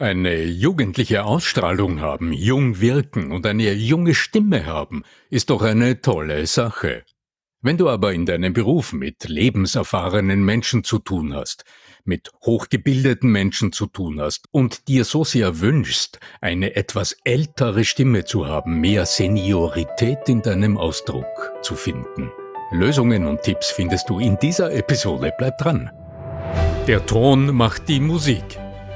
Eine jugendliche Ausstrahlung haben, jung wirken und eine junge Stimme haben, ist doch eine tolle Sache. Wenn du aber in deinem Beruf mit lebenserfahrenen Menschen zu tun hast, mit hochgebildeten Menschen zu tun hast und dir so sehr wünschst, eine etwas ältere Stimme zu haben, mehr Seniorität in deinem Ausdruck zu finden. Lösungen und Tipps findest du in dieser Episode. Bleib dran. Der Ton macht die Musik.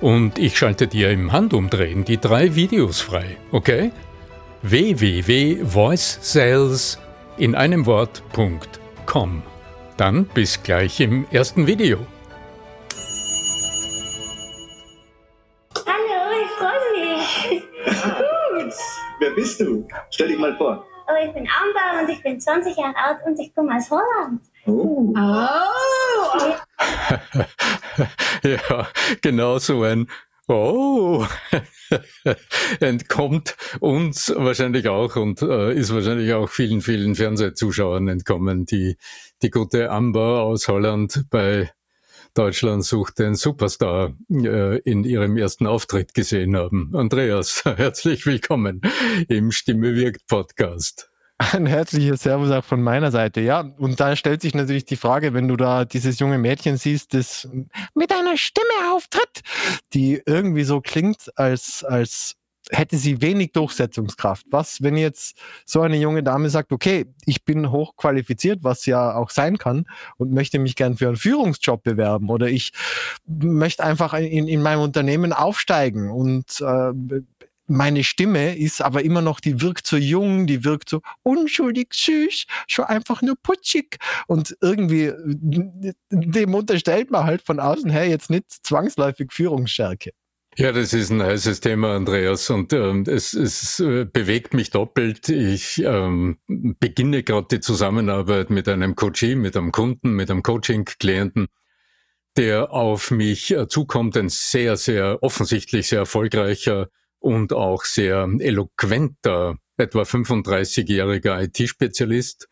und ich schalte dir im Handumdrehen die drei Videos frei, okay? www.voicesales in einem Wort.com. Dann bis gleich im ersten Video. Hallo, ich freue mich. Gut. Wer bist du? Stell dich mal vor. Oh, ich bin Amber und ich bin 20 Jahre alt und ich komme aus Holland. Oh. Oh, ja, genau so ein Oh, entkommt uns wahrscheinlich auch und äh, ist wahrscheinlich auch vielen, vielen Fernsehzuschauern entkommen, die die gute Amber aus Holland bei Deutschland sucht den Superstar äh, in ihrem ersten Auftritt gesehen haben. Andreas, herzlich willkommen im Stimme wirkt Podcast. Ein herzliches Servus auch von meiner Seite. Ja, und da stellt sich natürlich die Frage, wenn du da dieses junge Mädchen siehst, das mit einer Stimme auftritt, die irgendwie so klingt, als, als hätte sie wenig Durchsetzungskraft. Was, wenn jetzt so eine junge Dame sagt, okay, ich bin hochqualifiziert, was ja auch sein kann, und möchte mich gern für einen Führungsjob bewerben oder ich möchte einfach in, in meinem Unternehmen aufsteigen und äh, meine Stimme ist aber immer noch, die wirkt so jung, die wirkt so unschuldig süß, schon einfach nur putzig. Und irgendwie, dem unterstellt man halt von außen her jetzt nicht zwangsläufig Führungsstärke. Ja, das ist ein heißes Thema, Andreas, und ähm, es, es äh, bewegt mich doppelt. Ich ähm, beginne gerade die Zusammenarbeit mit einem Coachee, mit einem Kunden, mit einem Coaching-Klienten, der auf mich äh, zukommt, ein sehr, sehr offensichtlich sehr erfolgreicher und auch sehr eloquenter, etwa 35-jähriger IT-Spezialist,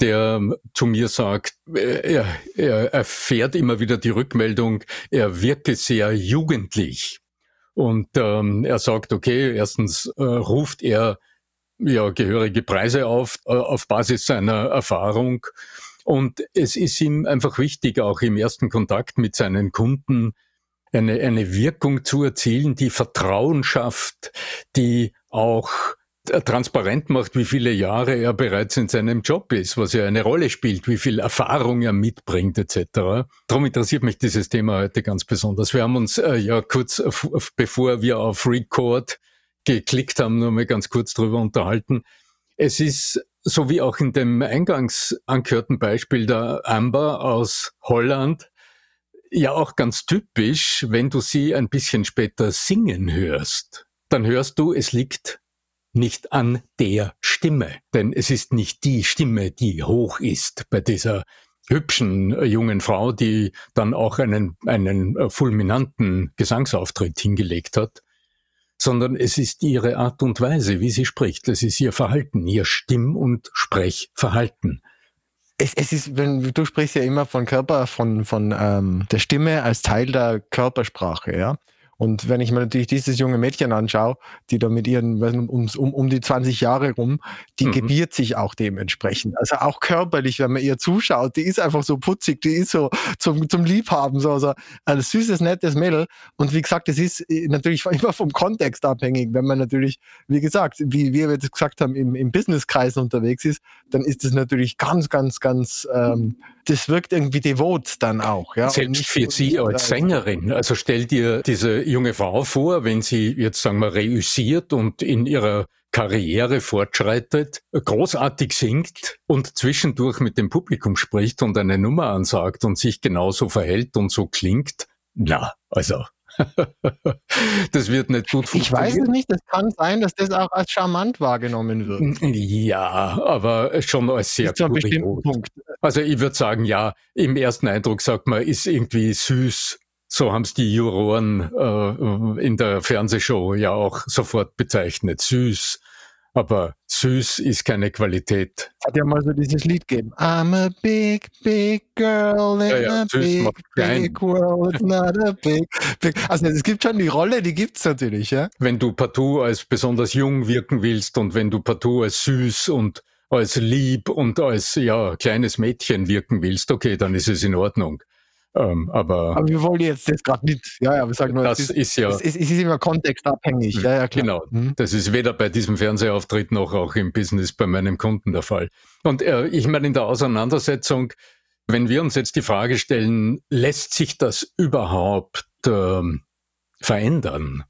der zu mir sagt, er, er erfährt immer wieder die Rückmeldung, er wirke sehr jugendlich. Und ähm, er sagt, okay, erstens äh, ruft er ja gehörige Preise auf, äh, auf Basis seiner Erfahrung. Und es ist ihm einfach wichtig, auch im ersten Kontakt mit seinen Kunden eine, eine Wirkung zu erzielen, die Vertrauen schafft, die auch transparent macht, wie viele Jahre er bereits in seinem Job ist, was ja eine Rolle spielt, wie viel Erfahrung er mitbringt etc. Darum interessiert mich dieses Thema heute ganz besonders. Wir haben uns äh, ja kurz bevor wir auf Record geklickt haben, nur mal ganz kurz drüber unterhalten. Es ist so wie auch in dem eingangs angehörten Beispiel der Amber aus Holland ja auch ganz typisch, wenn du sie ein bisschen später singen hörst, dann hörst du, es liegt nicht an der Stimme, denn es ist nicht die Stimme, die hoch ist bei dieser hübschen äh, jungen Frau, die dann auch einen, einen äh, fulminanten Gesangsauftritt hingelegt hat, sondern es ist ihre Art und Weise, wie sie spricht. Es ist ihr Verhalten, ihr Stimm- und Sprechverhalten es, es ist, wenn du sprichst ja immer von Körper, von, von ähm, der Stimme als Teil der Körpersprache, ja. Und wenn ich mir natürlich dieses junge Mädchen anschaue, die da mit ihren um, um, um die 20 Jahre rum, die mhm. gebiert sich auch dementsprechend. Also auch körperlich, wenn man ihr zuschaut, die ist einfach so putzig, die ist so zum, zum Liebhaben, so, so ein süßes, nettes Mädel. Und wie gesagt, es ist äh, natürlich immer vom Kontext abhängig. Wenn man natürlich, wie gesagt, wie wir jetzt gesagt haben, im, im Businesskreis unterwegs ist, dann ist es natürlich ganz, ganz, ganz ähm, das wirkt irgendwie devot dann auch. Ja? Selbst für Sie als Sängerin. Also stell dir diese junge Frau vor, wenn sie jetzt sagen wir reüssiert und in ihrer Karriere fortschreitet, großartig singt und zwischendurch mit dem Publikum spricht und eine Nummer ansagt und sich genauso verhält und so klingt. Na, also das wird nicht gut funktionieren. Ich weiß es nicht, es kann sein, dass das auch als charmant wahrgenommen wird. Ja, aber schon als sehr Punkt. Also ich würde sagen, ja, im ersten Eindruck sagt man, ist irgendwie süß. So haben es die Juroren äh, in der Fernsehshow ja auch sofort bezeichnet. Süß aber süß ist keine Qualität. Hat ja mal so dieses Lied gegeben. I'm a big, big girl in ja, ja, a big, big world, not a big, big. Also es gibt schon die Rolle, die gibt es natürlich, ja. Wenn du partout als besonders jung wirken willst und wenn du partout als süß und als lieb und als ja kleines Mädchen wirken willst, okay, dann ist es in Ordnung. Ähm, aber, aber wir wollen jetzt das gerade nicht. Ja, ja, wir sagen nur, das ist, ist, ja. Es ist, es ist, immer kontextabhängig. Ja, ja, klar. Genau. Mhm. Das ist weder bei diesem Fernsehauftritt noch auch im Business bei meinem Kunden der Fall. Und äh, ich meine, in der Auseinandersetzung, wenn wir uns jetzt die Frage stellen, lässt sich das überhaupt äh, verändern?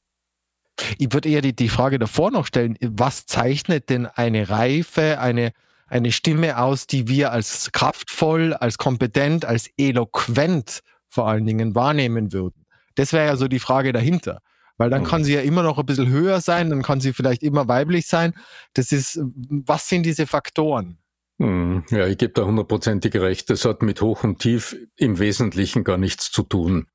Ich würde eher die, die Frage davor noch stellen, was zeichnet denn eine Reife, eine eine Stimme aus, die wir als kraftvoll, als kompetent, als eloquent vor allen Dingen wahrnehmen würden? Das wäre ja so die Frage dahinter. Weil dann kann sie ja immer noch ein bisschen höher sein, dann kann sie vielleicht immer weiblich sein. Das ist, was sind diese Faktoren? Hm, ja, ich gebe da hundertprozentig recht. Das hat mit Hoch und Tief im Wesentlichen gar nichts zu tun.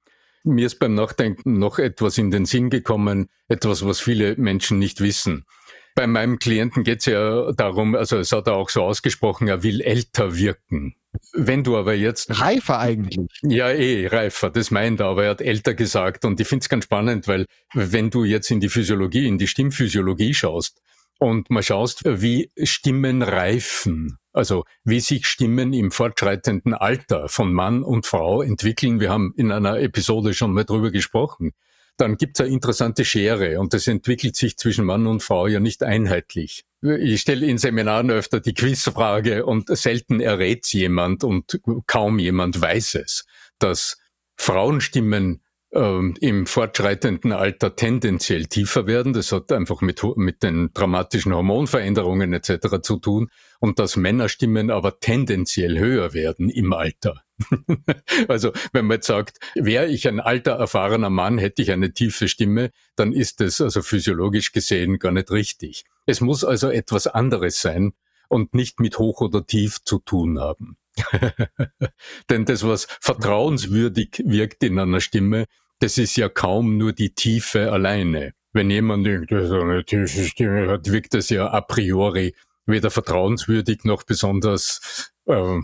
Mir ist beim Nachdenken noch etwas in den Sinn gekommen, etwas, was viele Menschen nicht wissen. Bei meinem Klienten geht es ja darum, also es hat er auch so ausgesprochen, er will älter wirken. Wenn du aber jetzt. Reifer eigentlich. Ja, eh, reifer, das meint er, aber er hat älter gesagt. Und ich finde es ganz spannend, weil wenn du jetzt in die Physiologie, in die Stimmphysiologie schaust und mal schaust, wie Stimmen reifen, also wie sich Stimmen im fortschreitenden Alter von Mann und Frau entwickeln. Wir haben in einer Episode schon mal drüber gesprochen dann gibt es eine interessante Schere und das entwickelt sich zwischen Mann und Frau ja nicht einheitlich. Ich stelle in Seminaren öfter die Quizfrage und selten errät's jemand und kaum jemand weiß es, dass Frauenstimmen ähm, im fortschreitenden Alter tendenziell tiefer werden. Das hat einfach mit, mit den dramatischen Hormonveränderungen etc. zu tun und dass Männerstimmen aber tendenziell höher werden im Alter. also wenn man jetzt sagt, wäre ich ein alter, erfahrener Mann, hätte ich eine tiefe Stimme, dann ist das also physiologisch gesehen gar nicht richtig. Es muss also etwas anderes sein und nicht mit hoch oder tief zu tun haben. Denn das, was vertrauenswürdig wirkt in einer Stimme, das ist ja kaum nur die Tiefe alleine. Wenn jemand eine tiefe Stimme hat, wirkt das ja a priori weder vertrauenswürdig noch besonders äh,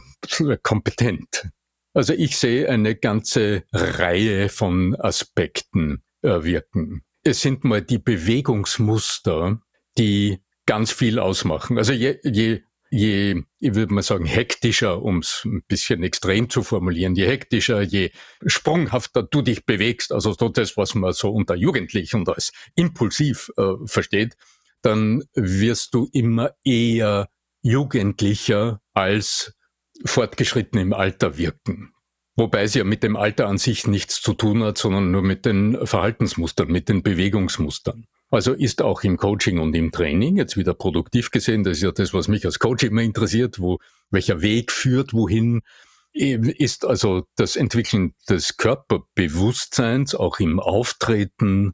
kompetent. Also ich sehe eine ganze Reihe von Aspekten äh, wirken. Es sind mal die Bewegungsmuster, die ganz viel ausmachen. Also je, je, je ich würde mal sagen, hektischer, um es ein bisschen extrem zu formulieren, je hektischer, je sprunghafter du dich bewegst, also so das, was man so unter Jugendlich und als impulsiv äh, versteht, dann wirst du immer eher jugendlicher als fortgeschritten im Alter wirken. Wobei es ja mit dem Alter an sich nichts zu tun hat, sondern nur mit den Verhaltensmustern, mit den Bewegungsmustern. Also ist auch im Coaching und im Training jetzt wieder produktiv gesehen, das ist ja das, was mich als Coach immer interessiert, wo, welcher Weg führt wohin, ist also das Entwickeln des Körperbewusstseins auch im Auftreten,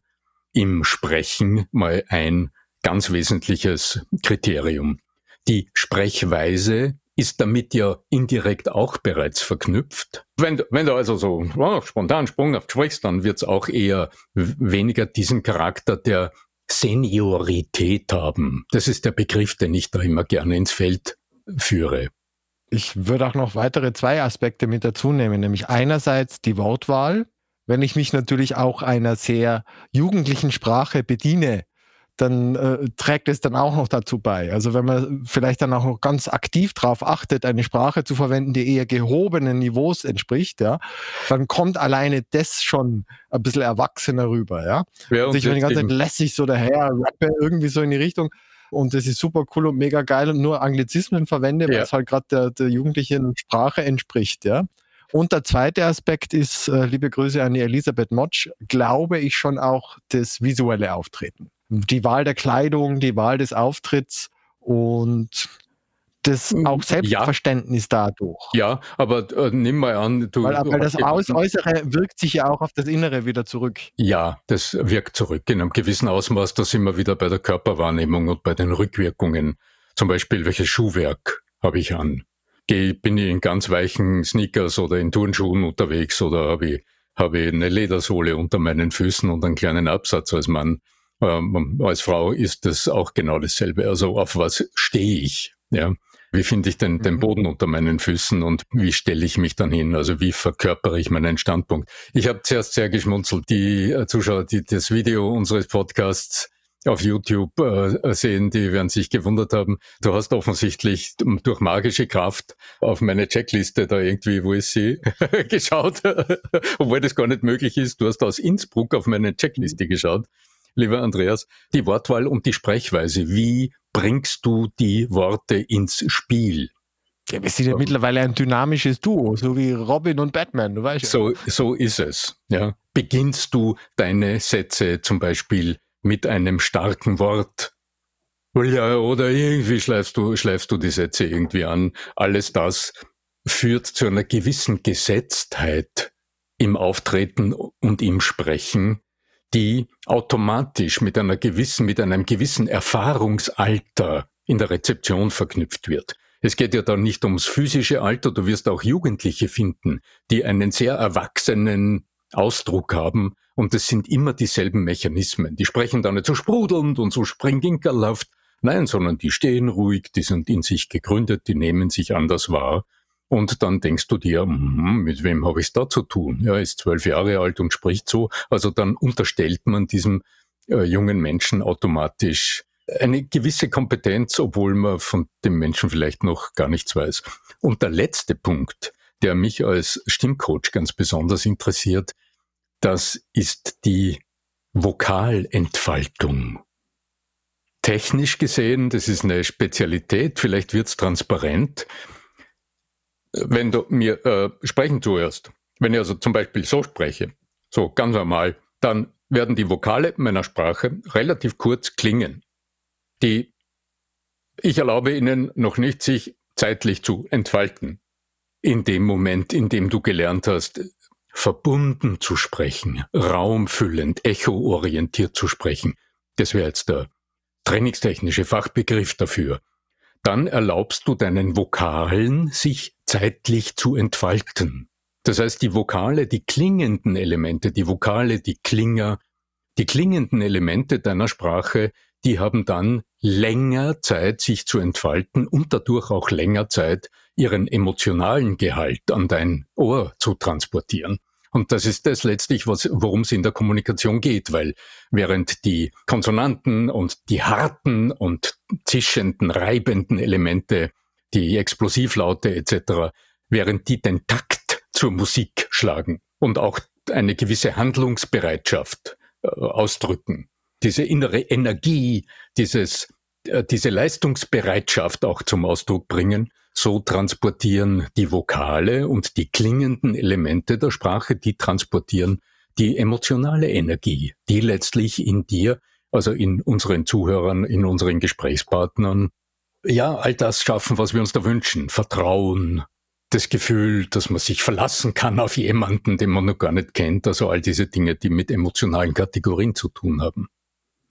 im Sprechen mal ein ganz wesentliches Kriterium. Die Sprechweise ist damit ja indirekt auch bereits verknüpft. Wenn, wenn du also so oh, spontan sprunghaft sprichst, dann wird es auch eher weniger diesen Charakter der Seniorität haben. Das ist der Begriff, den ich da immer gerne ins Feld führe. Ich würde auch noch weitere zwei Aspekte mit dazu nehmen, nämlich einerseits die Wortwahl. Wenn ich mich natürlich auch einer sehr jugendlichen Sprache bediene, dann äh, trägt es dann auch noch dazu bei. Also wenn man vielleicht dann auch noch ganz aktiv darauf achtet, eine Sprache zu verwenden, die eher gehobenen Niveaus entspricht, ja, dann kommt alleine das schon ein bisschen erwachsener rüber, ja. ja also ich bin die ganze Zeit lässig so daher, rappe irgendwie so in die Richtung. Und das ist super cool und mega geil und nur Anglizismen verwende, ja. weil es halt gerade der, der jugendlichen Sprache entspricht, ja. Und der zweite Aspekt ist, äh, liebe Grüße an die Elisabeth Motsch, glaube ich schon auch das visuelle Auftreten die Wahl der Kleidung, die Wahl des Auftritts und das Hm, auch ja. Selbstverständnis dadurch. Ja, aber äh, nimm mal an, du. Weil, weil das Aus Äußere wirkt sich ja auch auf das Innere wieder zurück. Ja, das wirkt zurück. In einem gewissen Ausmaß, da sind wir wieder bei der Körperwahrnehmung und bei den Rückwirkungen. Zum Beispiel, welches Schuhwerk habe ich an? Geh, bin ich in ganz weichen Sneakers oder in Turnschuhen unterwegs oder habe ich, habe ich eine Ledersohle unter meinen Füßen und einen kleinen Absatz als Mann? Ähm, als Frau ist das auch genau dasselbe. Also auf was stehe ich? Ja. Wie finde ich den, den Mhm. Boden unter meinen Füßen und wie stelle ich mich dann hin? Also wie verkörpere ich meinen Standpunkt? Ich habe zuerst sehr geschmunzelt. Die äh, Zuschauer, die das Video unseres Podcasts auf YouTube äh, sehen, die werden sich gewundert haben. Du hast offensichtlich durch magische Kraft auf meine Checkliste da irgendwie, wo ist sie, geschaut, obwohl das gar nicht möglich ist. Du hast aus Innsbruck auf meine Checkliste geschaut, lieber Andreas. Die Wortwahl und die Sprechweise. Wie bringst du die Worte ins Spiel? Ja, wir sind ja mittlerweile ein dynamisches Duo, so wie Robin und Batman, du weißt ja. So, so ist es. Ja. Beginnst du deine Sätze zum Beispiel mit einem starken Wort? Ja, oder irgendwie schleifst du, schleifst du die Sätze irgendwie an. Alles das führt zu einer gewissen Gesetztheit im Auftreten und im Sprechen, die automatisch mit einer gewissen, mit einem gewissen Erfahrungsalter in der Rezeption verknüpft wird. Es geht ja dann nicht ums physische Alter, du wirst auch Jugendliche finden, die einen sehr erwachsenen Ausdruck haben und es sind immer dieselben Mechanismen. Die sprechen da nicht so sprudelnd und so springinkerlhaft, nein, sondern die stehen ruhig, die sind in sich gegründet, die nehmen sich anders wahr und dann denkst du dir, hm, mit wem habe ich es da zu tun? Ja, ist zwölf Jahre alt und spricht so. Also dann unterstellt man diesem äh, jungen Menschen automatisch eine gewisse Kompetenz, obwohl man von dem Menschen vielleicht noch gar nichts weiß. Und der letzte Punkt, der mich als Stimmcoach ganz besonders interessiert, das ist die Vokalentfaltung. Technisch gesehen, das ist eine Spezialität, vielleicht wird's transparent. Wenn du mir äh, sprechen zuhörst, wenn ich also zum Beispiel so spreche, so ganz normal, dann werden die Vokale meiner Sprache relativ kurz klingen. Die ich erlaube ihnen noch nicht, sich zeitlich zu entfalten. In dem Moment, in dem du gelernt hast, verbunden zu sprechen, raumfüllend, echoorientiert zu sprechen, das wäre jetzt der trainingstechnische Fachbegriff dafür, dann erlaubst du deinen Vokalen, sich zeitlich zu entfalten. Das heißt, die Vokale, die klingenden Elemente, die Vokale, die Klinger, die klingenden Elemente deiner Sprache, die haben dann länger Zeit, sich zu entfalten und dadurch auch länger Zeit, ihren emotionalen Gehalt an dein Ohr zu transportieren. Und das ist das letztlich, worum es in der Kommunikation geht, weil während die Konsonanten und die harten und zischenden, reibenden Elemente, die Explosivlaute etc., während die den Takt zur Musik schlagen und auch eine gewisse Handlungsbereitschaft äh, ausdrücken, diese innere Energie, dieses, äh, diese Leistungsbereitschaft auch zum Ausdruck bringen, so transportieren die Vokale und die klingenden Elemente der Sprache, die transportieren die emotionale Energie, die letztlich in dir, also in unseren Zuhörern, in unseren Gesprächspartnern, ja, all das schaffen, was wir uns da wünschen. Vertrauen, das Gefühl, dass man sich verlassen kann auf jemanden, den man noch gar nicht kennt, also all diese Dinge, die mit emotionalen Kategorien zu tun haben.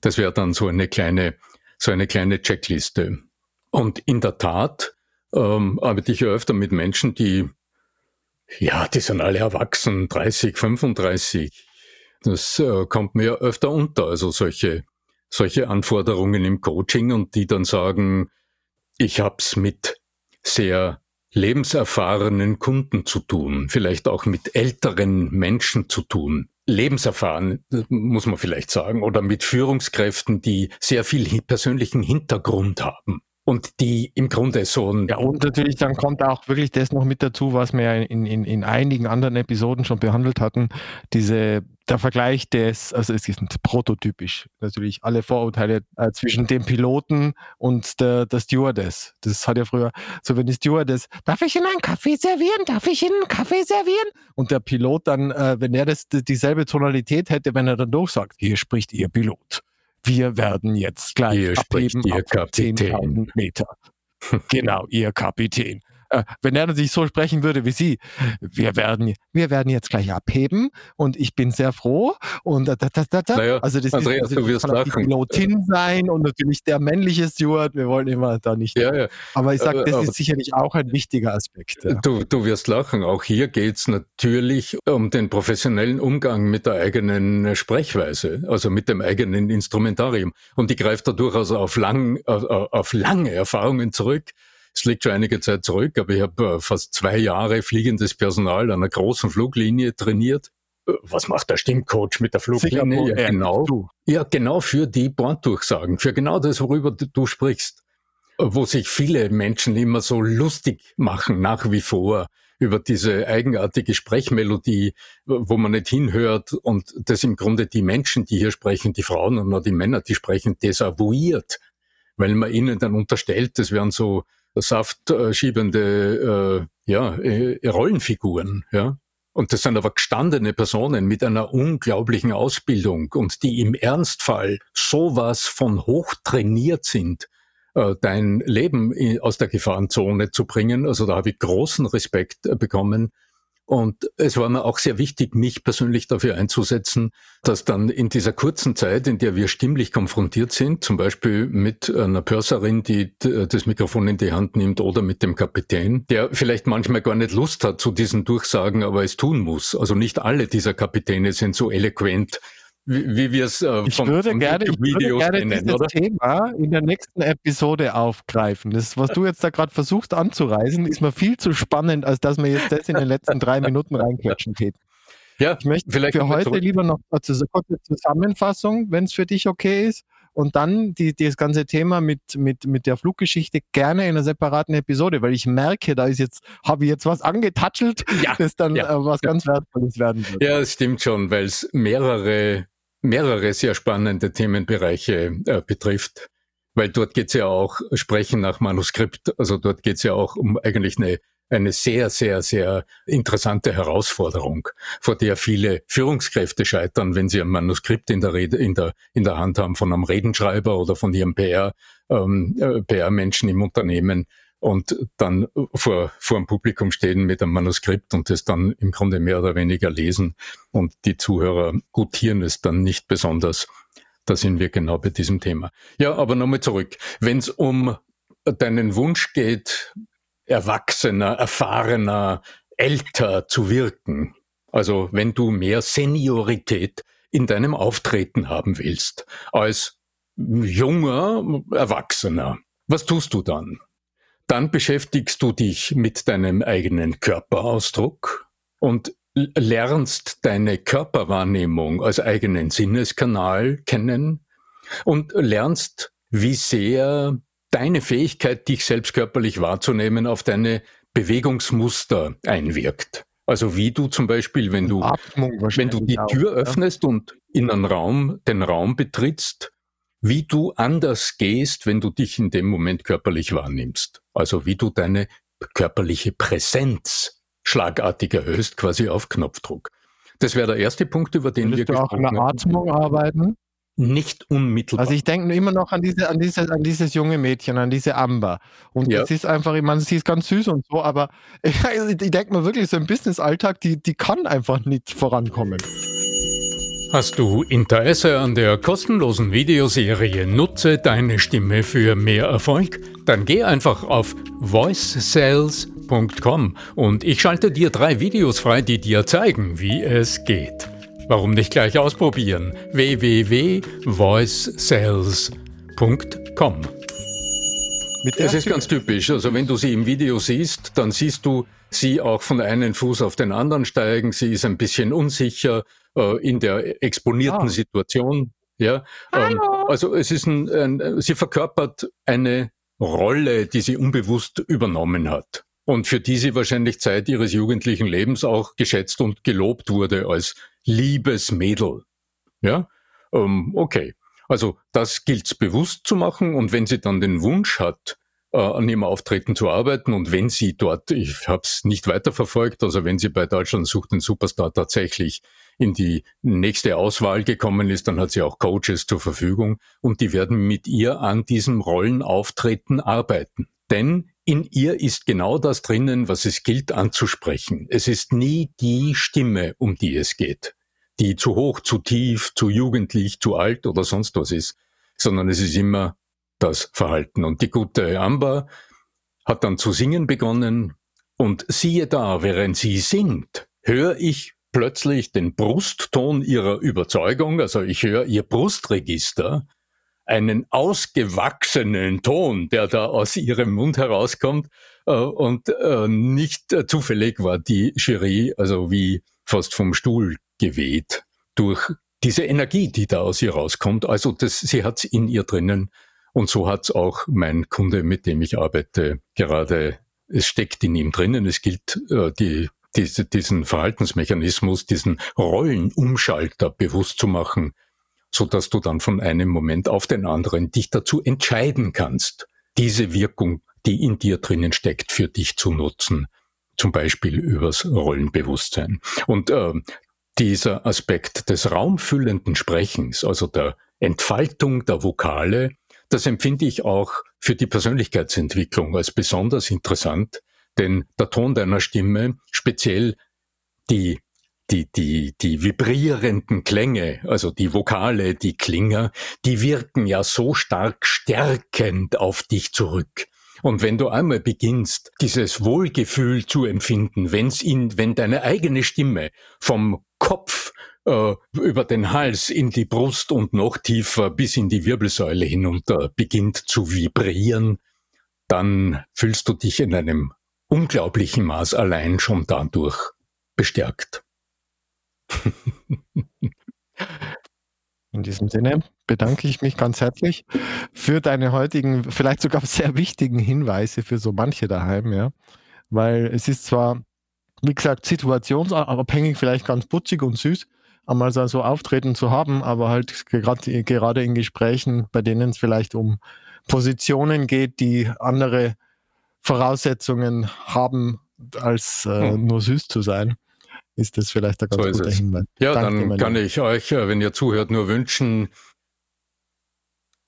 Das wäre dann so eine kleine, so eine kleine Checkliste. Und in der Tat ähm, arbeite ich ja öfter mit Menschen, die, ja, die sind alle erwachsen, 30, 35. Das äh, kommt mir öfter unter, also solche, solche Anforderungen im Coaching und die dann sagen, ich hab's mit sehr lebenserfahrenen Kunden zu tun, vielleicht auch mit älteren Menschen zu tun. Lebenserfahren, muss man vielleicht sagen, oder mit Führungskräften, die sehr viel persönlichen Hintergrund haben und die im Grunde so ein Ja, und natürlich dann kommt auch wirklich das noch mit dazu, was wir in, in, in einigen anderen Episoden schon behandelt hatten, diese, der Vergleich des, also es ist prototypisch, natürlich alle Vorurteile äh, zwischen dem Piloten und der, der Stewardess. Das hat ja früher, so wenn die Stewardess, darf ich Ihnen einen Kaffee servieren? Darf ich Ihnen einen Kaffee servieren? Und der Pilot dann, äh, wenn er das dieselbe Tonalität hätte, wenn er dann durchsagt, hier spricht Ihr Pilot wir werden jetzt gleich Hier spricht abheben Ihr auf Kapitän. 10.000 Meter. genau, Ihr Kapitän. Äh, wenn er natürlich so sprechen würde wie Sie, wir werden, wir werden jetzt gleich abheben und ich bin sehr froh und da, da, da, da. Naja, also das Andreas, ist, du also wirst kann die. Pilotin sein und natürlich der männliche Steward. Wir wollen immer da nicht. Ja, ja. Aber ich sage, Äh, das aber- ist sicherlich auch ein wichtiger Aspekt. Ja. Du, du wirst lachen. Auch hier geht's natürlich um den professionellen Umgang mit der eigenen Sprechweise, also mit dem eigenen Instrumentarium. Und die greift da durchaus auf, lang, auf, auf lange Erfahrungen zurück. Es liegt schon einige Zeit zurück, aber ich habe äh, fast zwei Jahre fliegendes Personal an einer großen Fluglinie trainiert. Äh, Was macht der Stimmcoach mit der Fluglinie? Ja, Air, genau. du. Ja, genau für die Borddurchsagen, für genau das, worüber du- du sprichst. Wo sich viele Menschen immer so lustig machen, nach wie vor, über diese eigenartige Sprechmelodie, wo man nicht hinhört und das im Grunde die Menschen, die hier sprechen, die Frauen und auch die Männer, die sprechen, desavouiert, weil man ihnen dann unterstellt, das wären so saftschiebende äh, ja, äh, Rollenfiguren, ja. Und das sind aber gestandene Personen mit einer unglaublichen Ausbildung und die im Ernstfall sowas von hoch trainiert sind, äh, dein Leben in, aus der Gefahrenzone zu bringen. Also da habe ich großen Respekt äh, bekommen. Und es war mir auch sehr wichtig, mich persönlich dafür einzusetzen, dass dann in dieser kurzen Zeit, in der wir stimmlich konfrontiert sind, zum Beispiel mit einer Pörserin, die das Mikrofon in die Hand nimmt oder mit dem Kapitän, der vielleicht manchmal gar nicht Lust hat zu diesen Durchsagen, aber es tun muss. Also nicht alle dieser Kapitäne sind so eloquent, wie, wie wir es äh, Ich würde gerne, ich würde gerne kennen, dieses oder? Thema in der nächsten Episode aufgreifen. Das, was du jetzt da gerade versuchst anzureißen, ist mir viel zu spannend, als dass wir jetzt das in den letzten drei Minuten reinklatschen täten. Ja, Ich möchte vielleicht für heute lieber noch eine kurze Zusammenfassung, wenn es für dich okay ist. Und dann die, das ganze Thema mit, mit, mit der Fluggeschichte gerne in einer separaten Episode, weil ich merke, da ist jetzt, habe ich jetzt was angetatschelt, Ja, das dann ja, äh, was ganz Wertvolles werden wird. Ja, es stimmt schon, weil es mehrere, mehrere sehr spannende Themenbereiche äh, betrifft. Weil dort geht's ja auch Sprechen nach Manuskript. Also dort geht's ja auch um eigentlich eine, eine sehr, sehr, sehr interessante Herausforderung, vor der viele Führungskräfte scheitern, wenn sie ein Manuskript in der, Rede, in der, in der Hand haben von einem Redenschreiber oder von ihrem PR, ähm, äh, PR-Menschen im Unternehmen und dann vor, vor dem Publikum stehen mit einem Manuskript und das dann im Grunde mehr oder weniger lesen und die Zuhörer gutieren es dann nicht besonders. Da sind wir genau bei diesem Thema. Ja, aber nochmal zurück. Wenn es um deinen Wunsch geht, erwachsener, erfahrener, älter zu wirken, also wenn du mehr Seniorität in deinem Auftreten haben willst, als junger Erwachsener, was tust du dann? Dann beschäftigst du dich mit deinem eigenen Körperausdruck und lernst deine Körperwahrnehmung als eigenen Sinneskanal kennen und lernst, wie sehr deine Fähigkeit, dich selbst körperlich wahrzunehmen, auf deine Bewegungsmuster einwirkt. Also wie du zum Beispiel, wenn du Atmung wenn du die Tür öffnest und in einen Raum, den Raum betrittst, wie du anders gehst, wenn du dich in dem Moment körperlich wahrnimmst. Also wie du deine körperliche Präsenz schlagartig erhöhst, quasi auf Knopfdruck. Das wäre der erste Punkt, über den wir Würdest du auch an gesprochen der haben. Atmung arbeiten? Nicht unmittelbar. Also ich denke immer noch an diese, an diese, an dieses junge Mädchen, an diese Amber. Und Ja. das ist einfach, ich meine, sie ist ganz süß und so, aber ich, ich denke mir wirklich, so im Business-Alltag, die, die kann einfach nicht vorankommen. Hast du Interesse an der kostenlosen Videoserie Nutze deine Stimme für mehr Erfolg? Dann geh einfach auf voicesales.com und ich schalte dir drei Videos frei, die dir zeigen, wie es geht. Warum nicht gleich ausprobieren? www.voicesales.com Mit Das ist ganz typisch. Also wenn du sie im Video siehst, dann siehst du sie auch von einem Fuß auf den anderen steigen. Sie ist ein bisschen unsicher äh, in der exponierten Ah. Situation. Ja, ähm, also es ist ein, ein, sie verkörpert eine Rolle, die sie unbewusst übernommen hat und für die sie wahrscheinlich Zeit ihres jugendlichen Lebens auch geschätzt und gelobt wurde als liebes Mädel. Ja, ähm, okay. Also das gilt's bewusst zu machen und wenn sie dann den Wunsch hat, äh, an ihrem Auftreten zu arbeiten und wenn sie dort, ich habe es nicht weiterverfolgt, also wenn sie bei Deutschland sucht den Superstar tatsächlich in die nächste Auswahl gekommen ist, dann hat sie auch Coaches zur Verfügung und die werden mit ihr an diesem Rollenauftreten arbeiten. Denn in ihr ist genau das drinnen, was es gilt anzusprechen. Es ist nie die Stimme, um die es geht, die zu hoch, zu tief, zu jugendlich, zu alt oder sonst was ist, sondern es ist immer das Verhalten. Und die gute Amber hat dann zu singen begonnen und siehe da, während sie singt, höre ich plötzlich den Brustton ihrer Überzeugung, also ich höre ihr Brustregister, einen ausgewachsenen Ton, der da aus ihrem Mund herauskommt äh, und äh, nicht äh, zufällig war die Jury also wie fast vom Stuhl geweht durch diese Energie, die da aus ihr rauskommt. Also das, sie hat's in ihr drinnen und so hat's auch mein Kunde, mit dem ich arbeite, gerade. Es steckt in ihm drinnen. Es gilt die diese, diesen Verhaltensmechanismus, diesen Rollenumschalter bewusst zu machen, so dass du dann von einem Moment auf den anderen dich dazu entscheiden kannst, diese Wirkung, die in dir drinnen steckt, für dich zu nutzen. Zum Beispiel übers Rollenbewusstsein. Und äh, dieser Aspekt des raumfüllenden Sprechens, also der Entfaltung der Vokale, das empfinde ich auch für die Persönlichkeitsentwicklung als besonders interessant, denn der Ton deiner Stimme, speziell die die, die, die vibrierenden Klänge, also die Vokale, die Klinger, die wirken ja so stark stärkend auf dich zurück. Und wenn du einmal beginnst, dieses Wohlgefühl zu empfinden, wenn's in, wenn deine eigene Stimme vom Kopf äh, über den Hals in die Brust und noch tiefer bis in die Wirbelsäule hinunter beginnt zu vibrieren, dann fühlst du dich in einem unglaublichen Maß allein schon dadurch bestärkt. In diesem Sinne bedanke ich mich ganz herzlich für deine heutigen, vielleicht sogar sehr wichtigen Hinweise für so manche daheim, ja. Weil es ist zwar, wie gesagt, situationsabhängig, vielleicht ganz putzig und süß, einmal so Auftreten zu haben, aber halt gerade, gerade in Gesprächen, bei denen es vielleicht um Positionen geht, die andere Voraussetzungen haben, als äh, hm. nur süß zu sein, ist das vielleicht ein ganz so guter Hinweis. Ja, Danke, dann kann ich euch, äh, wenn ihr zuhört, nur wünschen.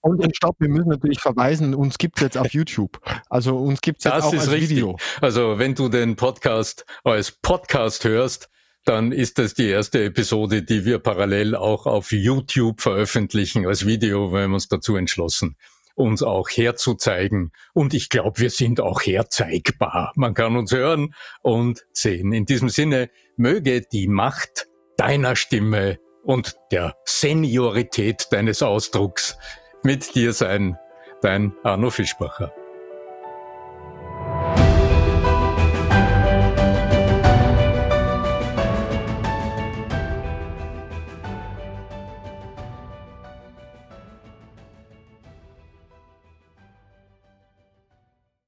Und den Stopp, wir müssen natürlich verweisen, uns gibt es jetzt auf YouTube. Also uns gibt es jetzt auch als richtig. Video. Also wenn du den Podcast als Podcast hörst, dann ist das die erste Episode, die wir parallel auch auf YouTube veröffentlichen als Video, weil wir uns dazu entschlossen uns auch herzuzeigen. Und ich glaube, wir sind auch herzeigbar. Man kann uns hören und sehen. In diesem Sinne, möge die Macht deiner Stimme und der Seniorität deines Ausdrucks mit dir sein. Dein Arno Fischbacher.